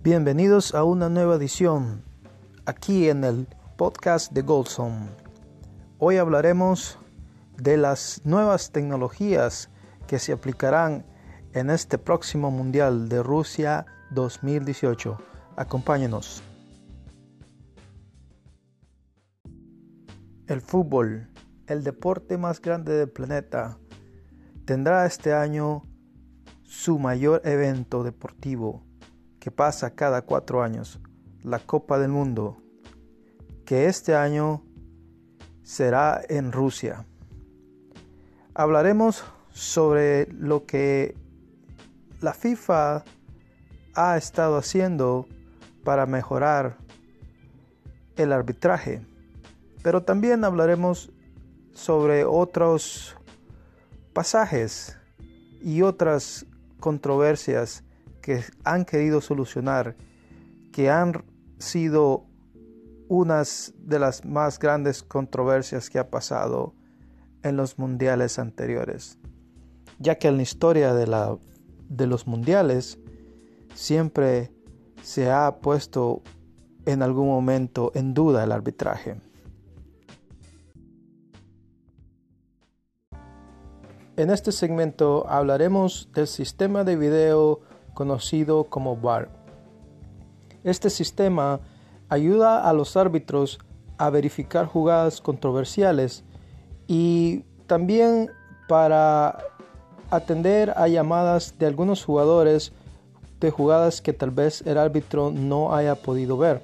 Bienvenidos a una nueva edición aquí en el podcast de Goldson. Hoy hablaremos de las nuevas tecnologías que se aplicarán en este próximo Mundial de Rusia 2018. Acompáñenos. El fútbol, el deporte más grande del planeta, tendrá este año su mayor evento deportivo pasa cada cuatro años, la Copa del Mundo, que este año será en Rusia. Hablaremos sobre lo que la FIFA ha estado haciendo para mejorar el arbitraje, pero también hablaremos sobre otros pasajes y otras controversias que han querido solucionar, que han sido unas de las más grandes controversias que ha pasado en los mundiales anteriores, ya que en la historia de, la, de los mundiales siempre se ha puesto en algún momento en duda el arbitraje. En este segmento hablaremos del sistema de video conocido como VAR. Este sistema ayuda a los árbitros a verificar jugadas controversiales y también para atender a llamadas de algunos jugadores de jugadas que tal vez el árbitro no haya podido ver.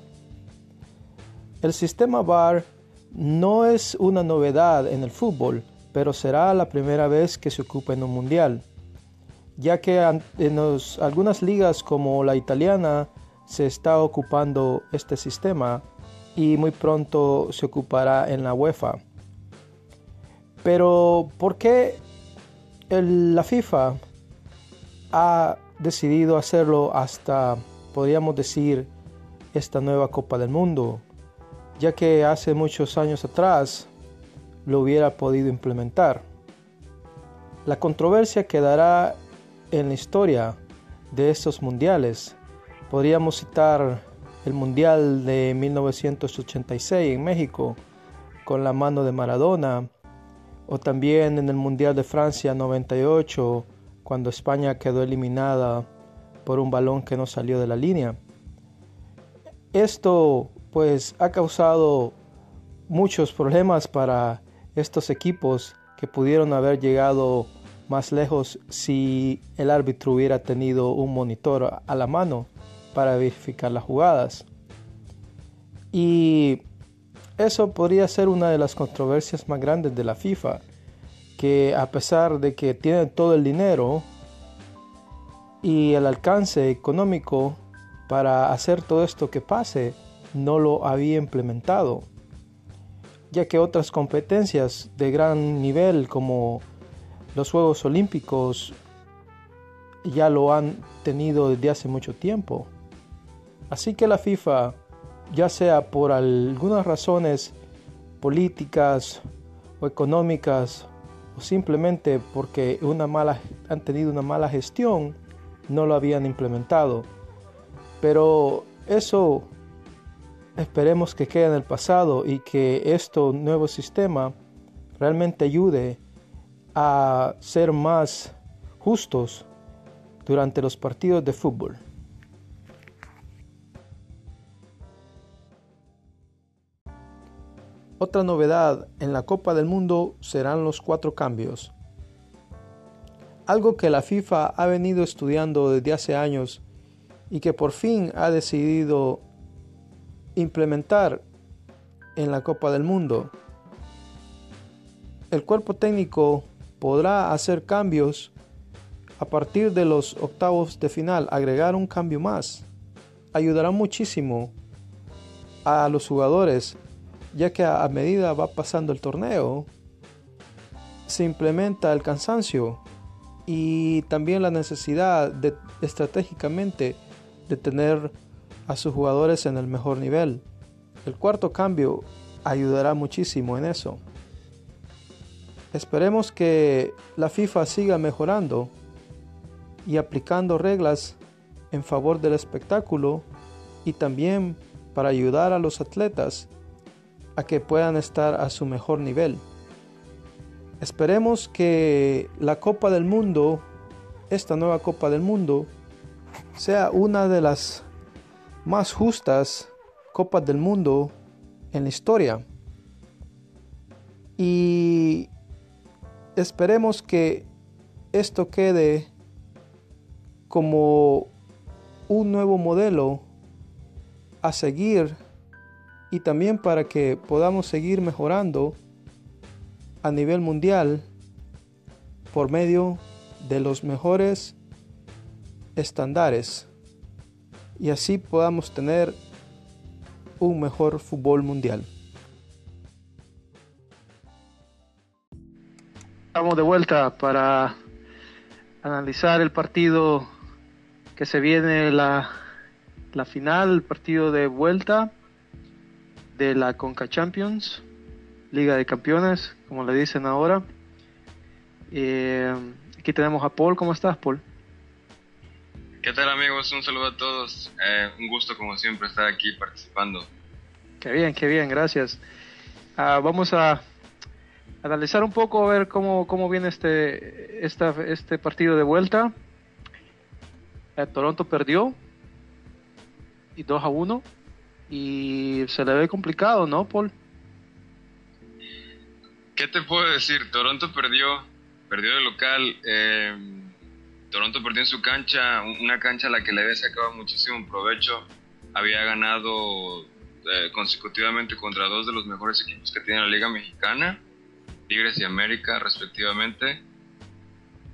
El sistema VAR no es una novedad en el fútbol, pero será la primera vez que se ocupa en un mundial, ya que en algunas ligas como la italiana se está ocupando este sistema y muy pronto se ocupará en la UEFA. Pero ¿por qué la FIFA ha decidido hacerlo hasta, podríamos decir, esta nueva Copa del Mundo? Ya que hace muchos años atrás lo hubiera podido implementar. La controversia quedará en la historia de estos mundiales. Podríamos citar el Mundial de 1986 en México con la mano de Maradona o también en el Mundial de Francia 98 cuando España quedó eliminada por un balón que no salió de la línea. Esto pues ha causado muchos problemas para estos equipos que pudieron haber llegado más lejos si el árbitro hubiera tenido un monitor a la mano para verificar las jugadas. Y eso podría ser una de las controversias más grandes de la FIFA, que a pesar de que tienen todo el dinero y el alcance económico para hacer todo esto que pase, no lo había implementado ya que otras competencias de gran nivel como los Juegos Olímpicos ya lo han tenido desde hace mucho tiempo. Así que la FIFA, ya sea por algunas razones políticas o económicas o simplemente porque una mala, han tenido una mala gestión, no lo habían implementado. Pero eso Esperemos que quede en el pasado y que este nuevo sistema realmente ayude a ser más justos durante los partidos de fútbol. Otra novedad en la Copa del Mundo serán los cuatro cambios. Algo que la FIFA ha venido estudiando desde hace años y que por fin ha decidido implementar en la Copa del Mundo. El cuerpo técnico podrá hacer cambios a partir de los octavos de final, agregar un cambio más. Ayudará muchísimo a los jugadores, ya que a medida va pasando el torneo, se implementa el cansancio y también la necesidad de estratégicamente de tener a sus jugadores en el mejor nivel. El cuarto cambio ayudará muchísimo en eso. Esperemos que la FIFA siga mejorando y aplicando reglas en favor del espectáculo y también para ayudar a los atletas a que puedan estar a su mejor nivel. Esperemos que la Copa del Mundo, esta nueva Copa del Mundo, sea una de las más justas Copas del Mundo en la historia. Y esperemos que esto quede como un nuevo modelo a seguir y también para que podamos seguir mejorando a nivel mundial por medio de los mejores estándares y así podamos tener un mejor fútbol mundial. Estamos de vuelta para analizar el partido que se viene, la, la final, el partido de vuelta de la Conca Champions, Liga de Campeones, como le dicen ahora. Eh, aquí tenemos a Paul, ¿cómo estás Paul? ¿Qué tal amigos? Un saludo a todos. Eh, un gusto como siempre estar aquí participando. Qué bien, qué bien, gracias. Ah, vamos a analizar un poco a ver cómo, cómo viene este, esta, este partido de vuelta. Eh, Toronto perdió y 2 a 1 y se le ve complicado, ¿no, Paul? ¿Qué te puedo decir? Toronto perdió, perdió de local. Eh, Toronto perdió en su cancha, una cancha a la que le había sacado muchísimo provecho. Había ganado eh, consecutivamente contra dos de los mejores equipos que tiene la Liga Mexicana, Tigres y América, respectivamente.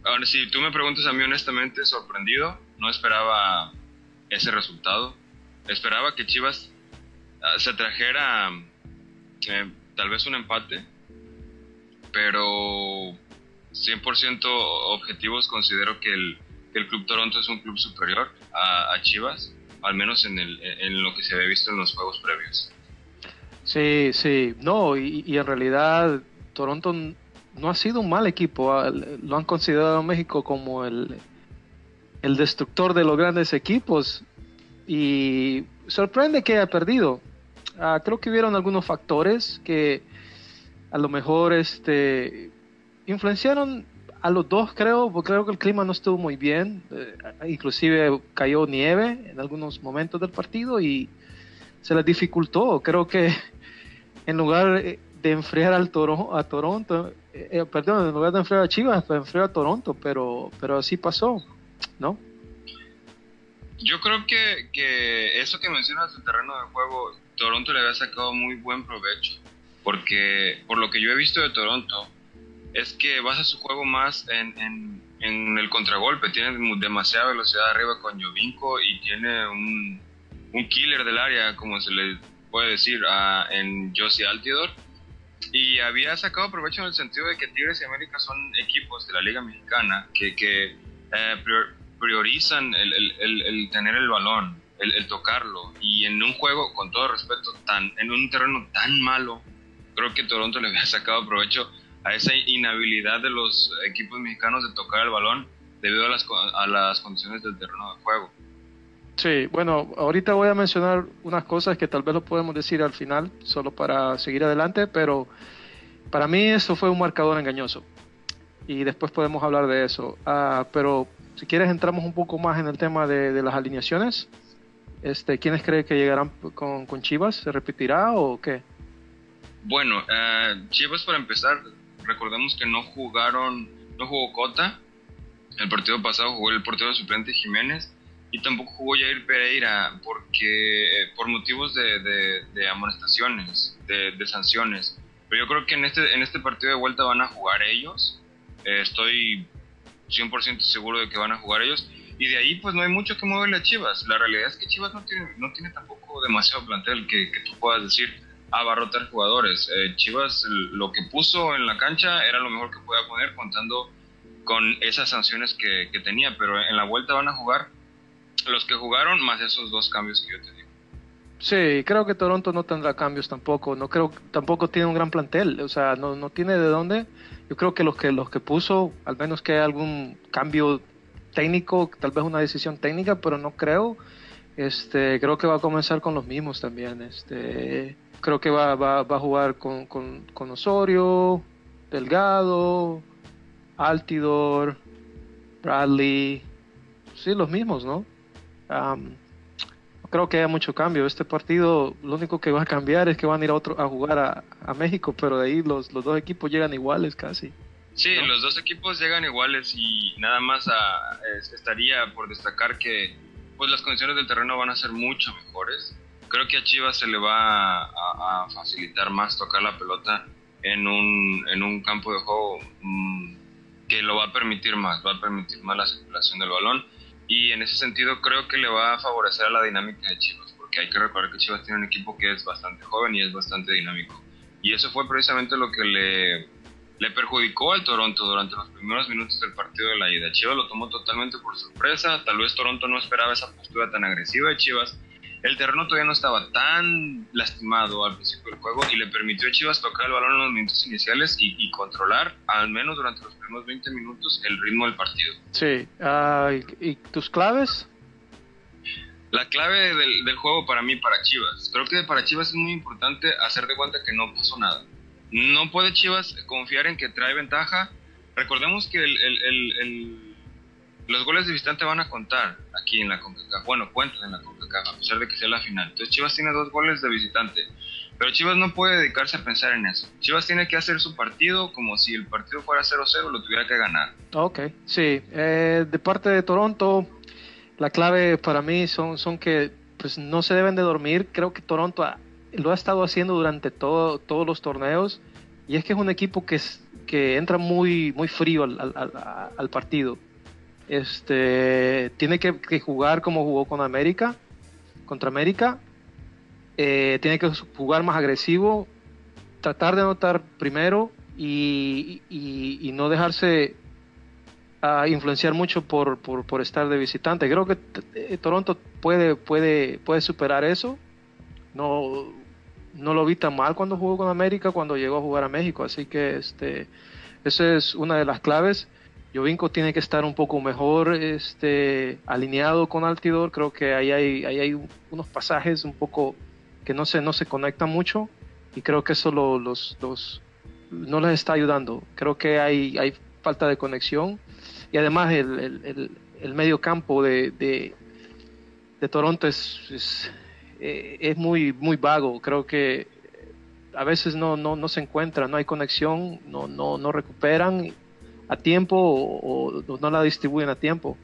Ahora, si tú me preguntas a mí honestamente, sorprendido, no esperaba ese resultado. Esperaba que Chivas ah, se trajera eh, tal vez un empate, pero 100% objetivos, considero que el, el, Club Toronto es un club superior a, Chivas, al menos en, el, en, lo que se había visto en los juegos previos. Sí, sí, no, y, en realidad Toronto no ha sido un mal equipo, ah, lo han considerado México como el, el destructor de los grandes equipos y sorprende que haya perdido. Ah, creo que hubieron algunos factores que a lo mejor este influenciaron a los dos, creo, porque creo que el clima no estuvo muy bien. Eh, inclusive cayó nieve en algunos momentos del partido y se les dificultó. Creo que en lugar de enfriar al Toro, a Toronto, eh, eh, perdón, en lugar de enfriar a Chivas, pues enfrió a Toronto, pero, pero así pasó, ¿no? Yo creo que, que eso que mencionas del terreno de juego, Toronto le había sacado muy buen provecho, porque por lo que yo he visto de Toronto, es que basa su juego más en, en, el contragolpe. Tiene demasiada velocidad arriba con Jovinko y tiene un, un, killer del área, como se le puede decir, en Josie Altidor. Y había sacado provecho en el sentido de que Tigres y América son equipos de la Liga Mexicana que, eh, priorizan el, tener el balón, el, tocarlo. Y en un juego, con todo respeto, tan, en un terreno tan malo, creo que Toronto le había sacado provecho a esa inhabilidad de los equipos mexicanos de tocar el balón debido a las, a las condiciones del terreno de juego. Sí, bueno, ahorita voy a mencionar unas cosas que tal vez lo podemos decir al final, solo para seguir adelante, pero para mí eso fue un marcador engañoso. Y después podemos hablar de eso. Ah, pero si quieres entramos un poco más en el tema de, las alineaciones. Este, ¿Quiénes creen que llegarán con, Chivas? ¿Se repetirá o qué? Bueno, uh, Chivas para empezar recordemos que no jugaron, no jugó Cota, el partido pasado jugó el portero suplente Jiménez y tampoco jugó Jair Pereira porque por motivos de, de, amonestaciones, de, sanciones. Pero yo creo que en este, en este partido de vuelta van a jugar ellos. Eh, estoy 100% seguro de que van a jugar ellos. Y de ahí pues no hay mucho que moverle a Chivas. La realidad es que Chivas no tiene, no tiene tampoco demasiado plantel que, que tú puedas decir abarrotar jugadores. Eh, Chivas lo que puso en la cancha era lo mejor que podía poner contando con esas sanciones que, tenía, pero en la vuelta van a jugar los que jugaron más esos dos cambios que yo te digo. Sí, creo que Toronto no tendrá cambios tampoco. No creo tampoco tiene un gran plantel, o sea, no, no tiene de dónde. Yo creo que los que los que puso, al menos que haya algún cambio técnico, tal vez una decisión técnica, pero no creo. Este, creo que va a comenzar con los mismos también. Este, creo que va, va, va a jugar con, con, con, Osorio, Delgado, Altidor, Bradley. Sí, los mismos, ¿no? Creo que haya mucho cambio. Este partido, lo único que va a cambiar es que van a ir a, otro, a jugar a, a México, pero de ahí los, los dos equipos llegan iguales casi. Sí, los dos equipos llegan iguales y nada más a, estaría por destacar que pues las condiciones del terreno van a ser mucho mejores. Creo que a Chivas se le va a, facilitar más tocar la pelota en un, en un campo de juego mm, que lo va a permitir más, va a permitir más la circulación del balón y en ese sentido creo que le va a favorecer a la dinámica de Chivas, porque hay que recordar que Chivas tiene un equipo que es bastante joven y es bastante dinámico. Y eso fue precisamente lo que le perjudicó al Toronto durante los primeros minutos del partido de la ida. Chivas lo tomó totalmente por sorpresa, tal vez Toronto no esperaba esa postura tan agresiva de Chivas. El terreno todavía no estaba tan lastimado al principio del juego y le permitió a Chivas tocar el balón en los minutos iniciales y, controlar, al menos durante los primeros 20 minutos, el ritmo del partido. Sí, ¿y tus claves? La clave del, del juego para mí, para Chivas, creo que para Chivas es muy importante hacer de cuenta que no pasó nada no puede Chivas confiar en que trae ventaja. Recordemos que los goles de visitante van a contar aquí en la CONCACAF. Bueno, cuentan en la CONCACAF, a pesar de que sea la final. Entonces Chivas tiene dos goles de visitante. Pero Chivas no puede dedicarse a pensar en eso. Chivas tiene que hacer su partido como si el partido fuera 0-0, lo tuviera que ganar. Ok, sí. Eh, de parte de Toronto, la clave para mí son, son que pues, no se deben de dormir. Creo que Toronto lo ha estado haciendo durante todo, todos los torneos y es que es un equipo que, es, que entra muy, muy frío al, partido. Este, tiene que, jugar como jugó con América, contra América. Eh, tiene que jugar más agresivo, tratar de anotar primero y, no dejarse a influenciar mucho por, estar de visitante. Creo que eh, Toronto puede, superar eso. No, no lo vi tan mal cuando jugó con América, cuando llegó a jugar a México. Así que este, esa es una de las claves. Jovinko tiene que estar un poco mejor este, alineado con Altidor. Creo que ahí hay, ahí hay unos pasajes un poco que no se, no se conectan mucho y creo que eso los, los, no les está ayudando. Creo que hay, hay falta de conexión y además el, el, el, medio campo de, de, de Toronto es eh, es muy, muy vago. Creo que a veces no, no, no se encuentra, no hay conexión, no, no, no recuperan a tiempo o, no la distribuyen a tiempo.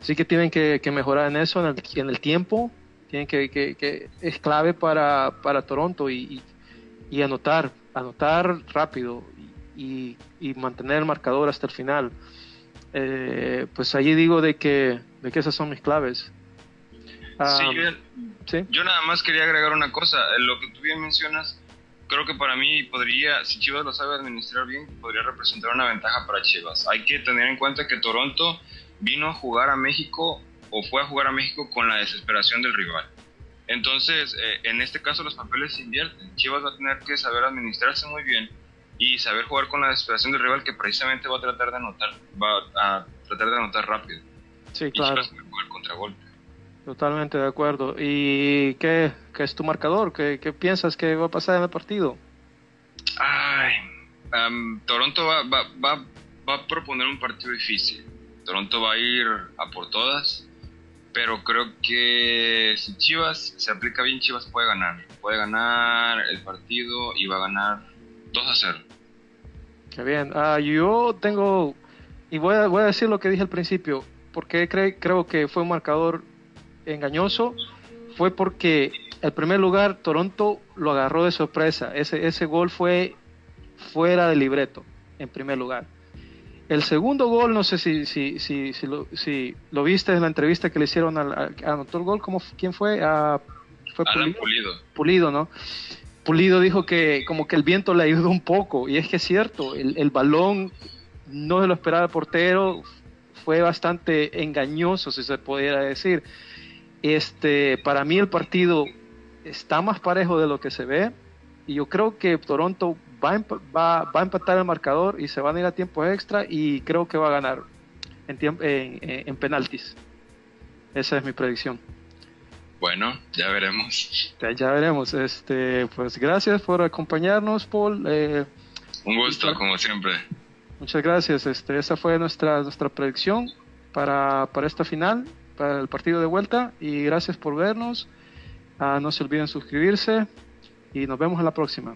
Así que tienen que, mejorar en eso, en el, en el tiempo. Tienen que, que, es clave para, para Toronto y, y, anotar, anotar rápido y, y, mantener el marcador hasta el final. Eh, pues allí digo de que, de que esas son mis claves. sí, ah, yo nada más quería agregar una cosa. Lo que tú bien mencionas, creo que para mí podría, si Chivas lo sabe administrar bien, podría representar una ventaja para Chivas. Hay que tener en cuenta que Toronto vino a jugar a México o fue a jugar a México con la desesperación del rival. Entonces, eh, en este caso los papeles se invierten. Chivas va a tener que saber administrarse muy bien y saber jugar con la desesperación del rival que precisamente va a tratar de anotar, va a tratar de anotar rápido. Sí, claro. Y Chivas va a jugar contragolpe. Totalmente de acuerdo. ¿Y qué, es tu marcador? ¿Qué, piensas que va a pasar en el partido? Ay, Toronto va, va, va, va, a proponer un partido difícil. Toronto va a ir a por todas, pero creo que si Chivas se aplica bien, Chivas puede ganar. Puede ganar el partido y va a ganar 2 a 0. Qué bien. Ah, yo tengo, y voy a, voy a decir lo que dije al principio, porque creo que fue un marcador engañoso fue porque el primer lugar Toronto lo agarró de sorpresa. Ese, ese gol fue fuera de libreto, en primer lugar. El segundo gol, no sé si, si, si, si, lo, si lo viste en la entrevista que le hicieron al, anotó el gol, ¿cómo, ¿quién fue? Ah, fue Pulido? Pulido. ¿no? Pulido dijo que como que el viento le ayudó un poco, y es que es cierto, el, el balón no se lo esperaba el portero, fue bastante engañoso, si se pudiera decir. Este, para mí el partido está más parejo de lo que se ve y yo creo que Toronto va a, va, a empatar el marcador y se van a ir a tiempo extra y creo que va a ganar. en, en, en penaltis. Esa es mi predicción. Bueno, ya veremos. Ya, veremos. Este, pues gracias por acompañarnos, Paul. Eh, Un gusto, como siempre. Muchas gracias. Este, esa fue nuestra nuestra predicción para, para esta final, para el partido de vuelta. Y gracias por vernos. Ah, no se olviden suscribirse y nos vemos en la próxima.